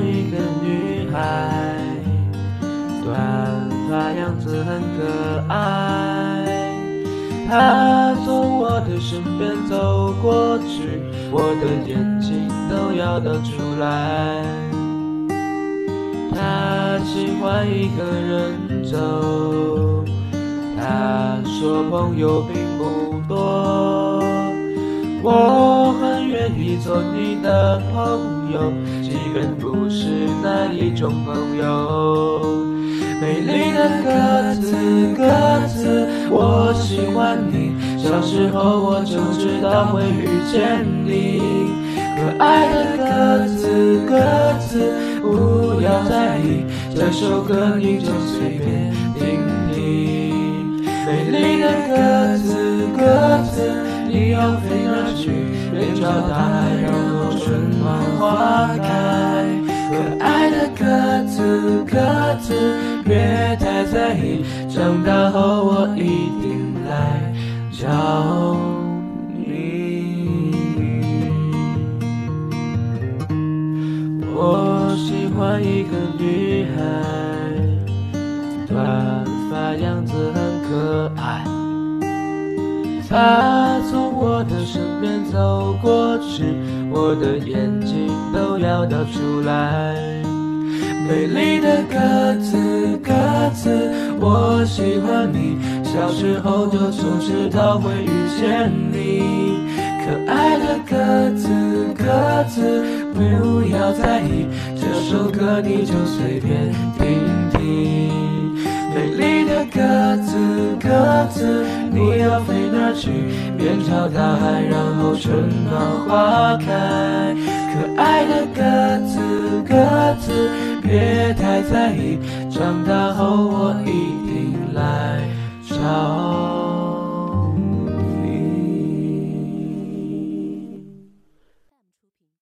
一个女孩，短发样子很可爱。她从我的身边走过去，我的眼睛都要瞪出来。她喜欢一个人走，她说朋友并不多。我愿意做你的朋友，即便不是那一种朋友。美丽的鸽子，鸽子，我喜欢你。小时候我就知道会遇见你。可爱的鸽子，鸽子，不要在意，这首歌你就随便听听。美丽的鸽子，鸽子。你要飞哪去？面朝大海，然后春暖花开。可爱的鸽子，鸽子，别太在意，长大后我一定来找你。我喜欢一个女孩，短发样子很可爱。她从我的身边走过去，我的眼睛都要掉出来。美丽的鸽子，鸽子，我喜欢你。小时候就总知道会遇见你。可爱的鸽子，鸽子，不要在意，这首歌你就随便听。鸽子，你要飞哪去？面朝大海，然后春暖花开。可爱的鸽子，鸽子，别太在意，长大后我一。